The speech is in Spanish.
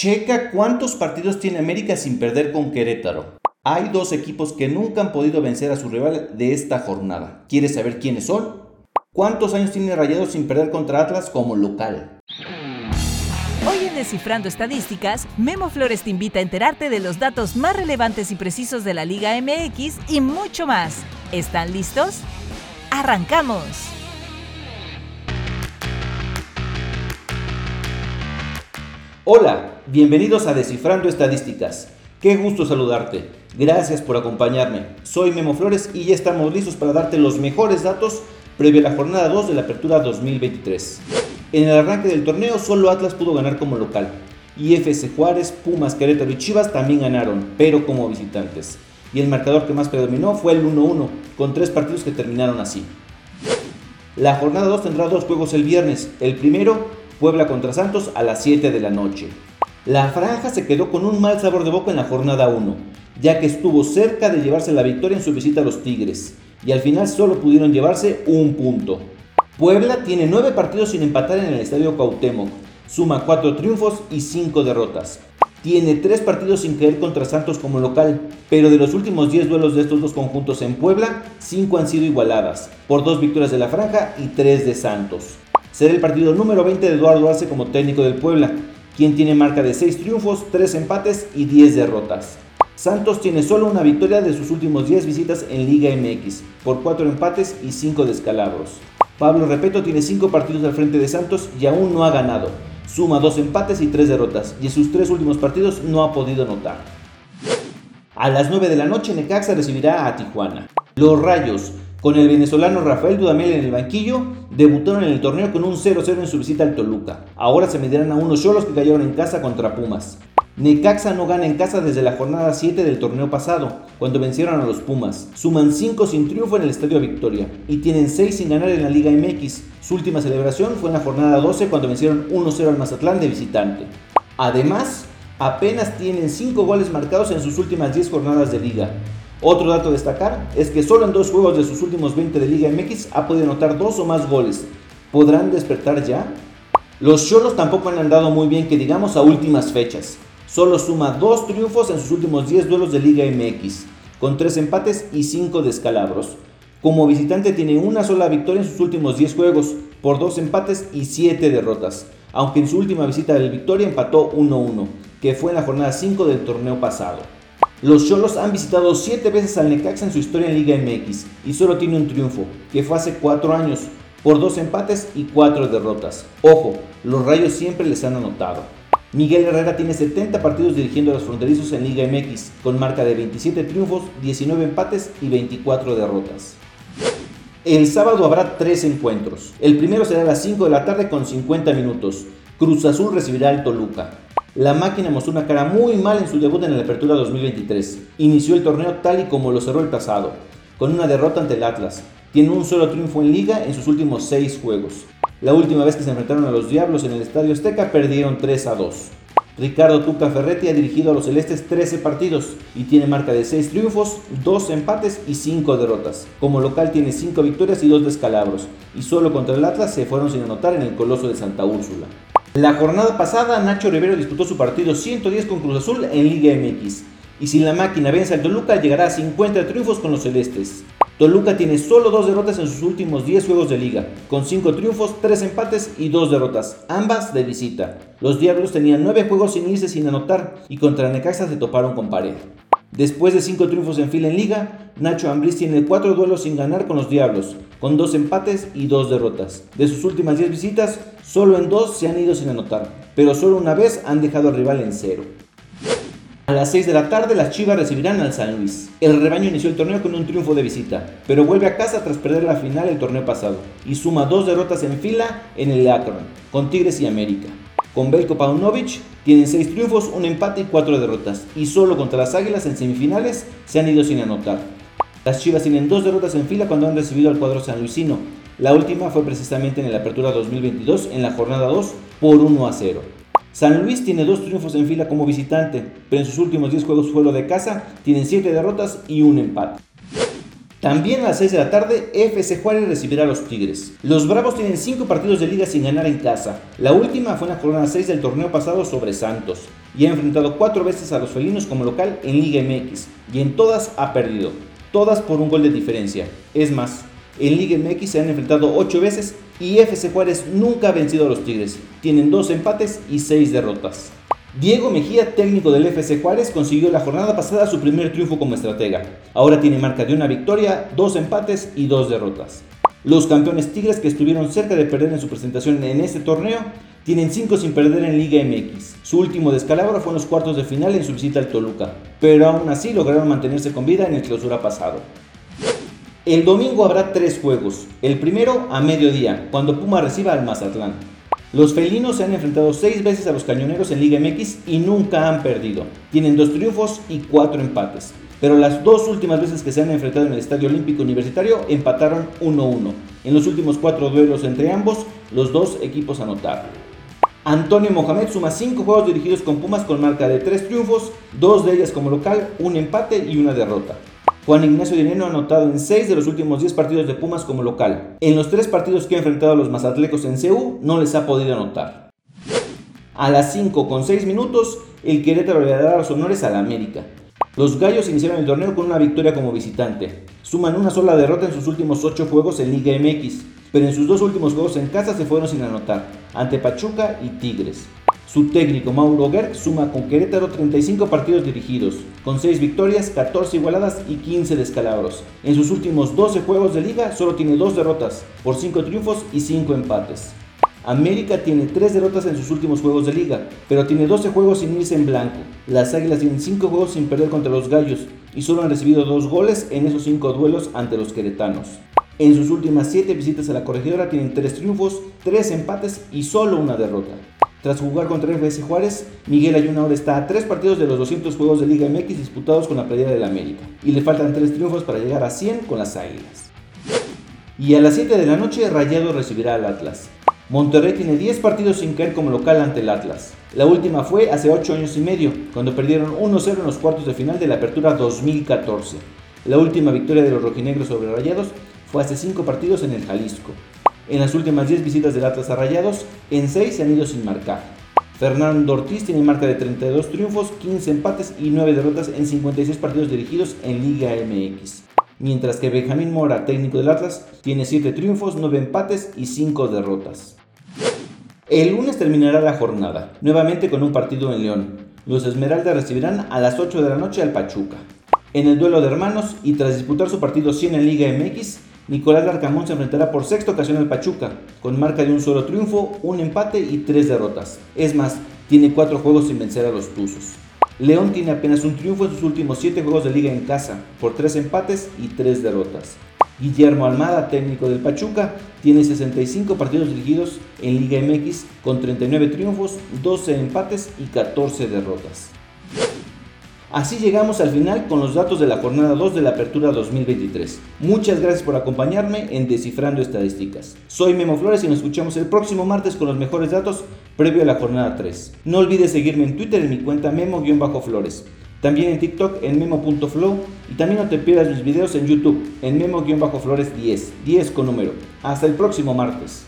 Checa cuántos partidos tiene América sin perder con Querétaro. Hay dos equipos que nunca han podido vencer a su rival de esta jornada. ¿Quieres saber quiénes son? ¿Cuántos años tiene Rayados sin perder contra Atlas como local? Hoy en Descifrando Estadísticas, Memo Flores te invita a enterarte de los datos más relevantes y precisos de la Liga MX y mucho más. ¿Están listos? ¡Arrancamos! Hola, bienvenidos a Descifrando Estadísticas. Qué gusto saludarte. Gracias por acompañarme. Soy Memo Flores y ya estamos listos para darte los mejores datos previo a la jornada 2 de la Apertura 2023. En el arranque del torneo solo Atlas pudo ganar como local. Y FC Juárez, Pumas, Querétaro y Chivas también ganaron, pero como visitantes. Y el marcador que más predominó fue el 1-1, con tres partidos que terminaron así. La jornada 2 tendrá dos juegos el viernes. El primero Puebla contra Santos a las 7 de la noche. La franja se quedó con un mal sabor de boca en la jornada 1, ya que estuvo cerca de llevarse la victoria en su visita a los Tigres, y al final solo pudieron llevarse un punto. Puebla tiene 9 partidos sin empatar en el Estadio Cuauhtémoc, suma 4 triunfos y 5 derrotas. Tiene 3 partidos sin caer contra Santos como local, pero de los últimos 10 duelos de estos dos conjuntos en Puebla, 5 han sido igualadas, por 2 victorias de la franja y 3 de Santos será el partido número 20 de Eduardo Arce como técnico del Puebla, quien tiene marca de 6 triunfos, 3 empates y 10 derrotas. Santos tiene solo una victoria de sus últimos 10 visitas en Liga MX, por 4 empates y 5 descalabros. Pablo Repeto tiene 5 partidos al frente de Santos y aún no ha ganado. Suma 2 empates y 3 derrotas, y en sus 3 últimos partidos no ha podido anotar. A las 9 de la noche Necaxa recibirá a Tijuana. Los Rayos con el venezolano Rafael Dudamel en el banquillo, debutaron en el torneo con un 0-0 en su visita al Toluca. Ahora se medirán a unos cholos que cayeron en casa contra Pumas. Necaxa no gana en casa desde la jornada 7 del torneo pasado, cuando vencieron a los Pumas. Suman 5 sin triunfo en el Estadio Victoria y tienen 6 sin ganar en la Liga MX. Su última celebración fue en la jornada 12 cuando vencieron 1-0 al Mazatlán de visitante. Además, apenas tienen 5 goles marcados en sus últimas 10 jornadas de liga, otro dato a destacar es que solo en dos juegos de sus últimos 20 de Liga MX ha podido anotar dos o más goles. ¿Podrán despertar ya? Los Cholos tampoco han andado muy bien que digamos a últimas fechas. Solo suma dos triunfos en sus últimos 10 duelos de Liga MX, con tres empates y cinco descalabros. Como visitante tiene una sola victoria en sus últimos 10 juegos, por dos empates y 7 derrotas, aunque en su última visita del Victoria empató 1-1, que fue en la jornada 5 del torneo pasado. Los Cholos han visitado 7 veces al Necaxa en su historia en Liga MX y solo tiene un triunfo, que fue hace 4 años, por 2 empates y 4 derrotas. Ojo, los Rayos siempre les han anotado. Miguel Herrera tiene 70 partidos dirigiendo a los fronterizos en Liga MX, con marca de 27 triunfos, 19 empates y 24 derrotas. El sábado habrá 3 encuentros. El primero será a las 5 de la tarde con 50 minutos. Cruz Azul recibirá al Toluca. La máquina mostró una cara muy mal en su debut en la Apertura 2023. Inició el torneo tal y como lo cerró el pasado, con una derrota ante el Atlas. Tiene un solo triunfo en liga en sus últimos seis juegos. La última vez que se enfrentaron a los Diablos en el Estadio Azteca perdieron 3 a 2. Ricardo Tuca Ferretti ha dirigido a los Celestes 13 partidos y tiene marca de 6 triunfos, 2 empates y 5 derrotas. Como local tiene 5 victorias y 2 descalabros, y solo contra el Atlas se fueron sin anotar en el Coloso de Santa Úrsula. La jornada pasada, Nacho Rivero disputó su partido 110 con Cruz Azul en Liga MX. Y si la máquina vence al Toluca, llegará a 50 triunfos con los celestes. Toluca tiene solo dos derrotas en sus últimos 10 juegos de liga, con 5 triunfos, 3 empates y 2 derrotas, ambas de visita. Los Diablos tenían 9 juegos sin irse sin anotar y contra Necaxa se toparon con pared. Después de 5 triunfos en fila en liga, Nacho Ambriz tiene 4 duelos sin ganar con los Diablos, con 2 empates y 2 derrotas. De sus últimas 10 visitas, solo en 2 se han ido sin anotar, pero solo una vez han dejado al rival en cero. A las 6 de la tarde las Chivas recibirán al San Luis. El rebaño inició el torneo con un triunfo de visita, pero vuelve a casa tras perder la final el torneo pasado y suma dos derrotas en fila en el Akron, con Tigres y América. Con Belko Paunovic tienen 6 triunfos, un empate y 4 derrotas. Y solo contra las Águilas en semifinales se han ido sin anotar. Las Chivas tienen 2 derrotas en fila cuando han recibido al cuadro sanluisino. La última fue precisamente en la Apertura 2022 en la jornada 2 por 1 a 0. San Luis tiene 2 triunfos en fila como visitante, pero en sus últimos 10 juegos fuera de casa tienen 7 derrotas y un empate. También a las 6 de la tarde, FC Juárez recibirá a los Tigres. Los Bravos tienen 5 partidos de liga sin ganar en casa. La última fue en la jornada 6 del torneo pasado sobre Santos. Y ha enfrentado 4 veces a los felinos como local en Liga MX. Y en todas ha perdido. Todas por un gol de diferencia. Es más, en Liga MX se han enfrentado 8 veces y FC Juárez nunca ha vencido a los Tigres. Tienen 2 empates y 6 derrotas. Diego Mejía, técnico del FC Juárez, consiguió la jornada pasada su primer triunfo como estratega. Ahora tiene marca de una victoria, dos empates y dos derrotas. Los campeones Tigres que estuvieron cerca de perder en su presentación en este torneo tienen 5 sin perder en Liga MX. Su último descalabro fue en los cuartos de final en su visita al Toluca, pero aún así lograron mantenerse con vida en el clausura pasado. El domingo habrá tres juegos. El primero a mediodía, cuando Puma reciba al Mazatlán. Los felinos se han enfrentado seis veces a los cañoneros en Liga MX y nunca han perdido. Tienen dos triunfos y cuatro empates. Pero las dos últimas veces que se han enfrentado en el Estadio Olímpico Universitario empataron 1-1. En los últimos cuatro duelos entre ambos, los dos equipos anotaron. Antonio Mohamed suma cinco juegos dirigidos con Pumas con marca de tres triunfos, dos de ellas como local, un empate y una derrota. Juan Ignacio Dineno ha anotado en 6 de los últimos 10 partidos de Pumas como local. En los 3 partidos que ha enfrentado a los Mazatlecos en CEU no les ha podido anotar. A las 5 con 6 minutos, el Querétaro le dará los honores a la América. Los Gallos iniciaron el torneo con una victoria como visitante. Suman una sola derrota en sus últimos 8 juegos en Liga MX, pero en sus dos últimos juegos en casa se fueron sin anotar, ante Pachuca y Tigres. Su técnico Mauro Gerg suma con Querétaro 35 partidos dirigidos, con 6 victorias, 14 igualadas y 15 descalabros. En sus últimos 12 juegos de liga solo tiene 2 derrotas, por 5 triunfos y 5 empates. América tiene 3 derrotas en sus últimos juegos de liga, pero tiene 12 juegos sin irse en blanco. Las Águilas tienen 5 juegos sin perder contra los Gallos y solo han recibido 2 goles en esos 5 duelos ante los queretanos. En sus últimas 7 visitas a la corregidora tienen 3 triunfos, 3 empates y solo una derrota. Tras jugar contra FC Juárez, Miguel Ayuna ahora está a 3 partidos de los 200 juegos de Liga MX disputados con la playera del América y le faltan 3 triunfos para llegar a 100 con las Águilas. Y a las 7 de la noche Rayado recibirá al Atlas. Monterrey tiene 10 partidos sin caer como local ante el Atlas. La última fue hace 8 años y medio, cuando perdieron 1-0 en los cuartos de final de la Apertura 2014. La última victoria de los rojinegros sobre Rayados fue hace 5 partidos en el Jalisco. En las últimas 10 visitas del Atlas a Rayados, en 6 se han ido sin marcar. Fernando Ortiz tiene marca de 32 triunfos, 15 empates y 9 derrotas en 56 partidos dirigidos en Liga MX. Mientras que Benjamín Mora, técnico del Atlas, tiene 7 triunfos, 9 empates y 5 derrotas. El lunes terminará la jornada, nuevamente con un partido en León. Los Esmeraldas recibirán a las 8 de la noche al Pachuca. En el duelo de hermanos y tras disputar su partido 100 en Liga MX, Nicolás Larcamón se enfrentará por sexta ocasión al Pachuca, con marca de un solo triunfo, un empate y tres derrotas. Es más, tiene cuatro juegos sin vencer a los Tuzos. León tiene apenas un triunfo en sus últimos siete juegos de liga en casa, por tres empates y tres derrotas. Guillermo Almada, técnico del Pachuca, tiene 65 partidos dirigidos en Liga MX con 39 triunfos, 12 empates y 14 derrotas. Así llegamos al final con los datos de la jornada 2 de la Apertura 2023. Muchas gracias por acompañarme en Descifrando Estadísticas. Soy Memo Flores y nos escuchamos el próximo martes con los mejores datos previo a la jornada 3. No olvides seguirme en Twitter en mi cuenta Memo-Flores. También en TikTok en memo.flow y también no te pierdas mis videos en YouTube en memo-flores 10, 10 con número. Hasta el próximo martes.